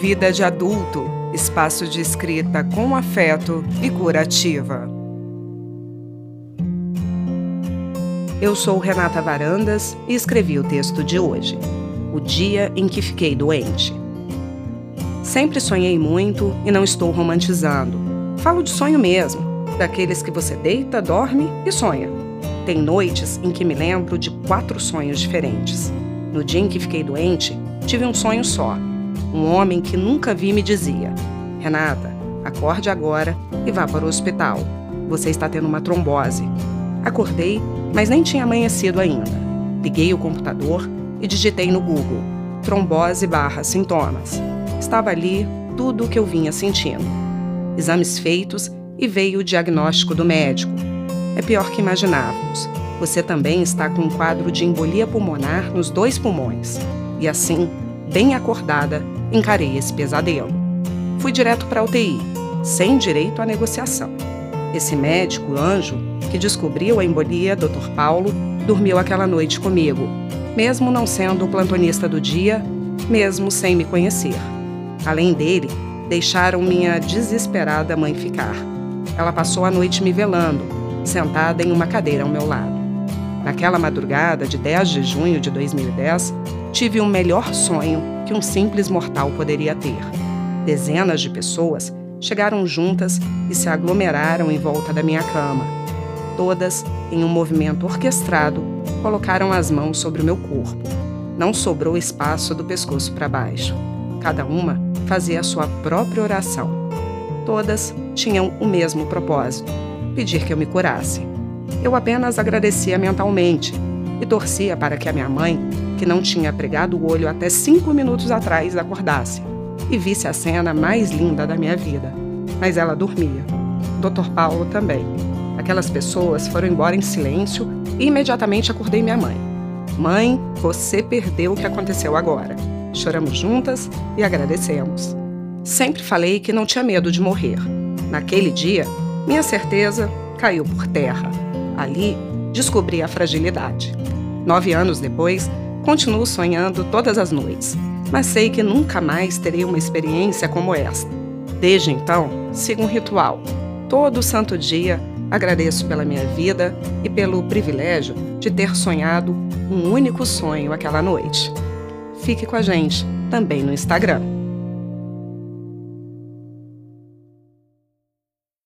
Vida de Adulto espaço de escrita com afeto e curativa. Eu sou Renata Varandas e escrevi o texto de hoje, O Dia em que Fiquei Doente. Sempre sonhei muito e não estou romantizando. Falo de sonho mesmo, daqueles que você deita, dorme e sonha. Tem noites em que me lembro de quatro sonhos diferentes. No dia em que fiquei doente, tive um sonho só. Um homem que nunca vi me dizia: Renata, acorde agora e vá para o hospital. Você está tendo uma trombose. Acordei, mas nem tinha amanhecido ainda. Liguei o computador e digitei no Google: trombose barra sintomas. Estava ali tudo o que eu vinha sentindo. Exames feitos e veio o diagnóstico do médico. É pior que imaginávamos. Você também está com um quadro de embolia pulmonar nos dois pulmões. E assim, bem acordada, encarei esse pesadelo fui direto para a UTI, sem direito à negociação. Esse médico, anjo, que descobriu a embolia, Dr. Paulo, dormiu aquela noite comigo, mesmo não sendo o plantonista do dia, mesmo sem me conhecer. Além dele, deixaram minha desesperada mãe ficar. Ela passou a noite me velando, sentada em uma cadeira ao meu lado. Naquela madrugada de 10 de junho de 2010, tive um melhor sonho que um simples mortal poderia ter. Dezenas de pessoas chegaram juntas e se aglomeraram em volta da minha cama. Todas, em um movimento orquestrado, colocaram as mãos sobre o meu corpo. Não sobrou espaço do pescoço para baixo. Cada uma fazia a sua própria oração. Todas tinham o mesmo propósito: pedir que eu me curasse. Eu apenas agradecia mentalmente e torcia para que a minha mãe, que não tinha pregado o olho até cinco minutos atrás, acordasse e visse a cena mais linda da minha vida. Mas ela dormia. Dr. Paulo também. Aquelas pessoas foram embora em silêncio e imediatamente acordei minha mãe. Mãe, você perdeu o que aconteceu agora. Choramos juntas e agradecemos. Sempre falei que não tinha medo de morrer. Naquele dia, minha certeza caiu por terra. Ali, descobri a fragilidade. Nove anos depois, continuo sonhando todas as noites mas sei que nunca mais terei uma experiência como esta. Desde então, sigo um ritual. Todo santo dia agradeço pela minha vida e pelo privilégio de ter sonhado um único sonho aquela noite. Fique com a gente também no Instagram.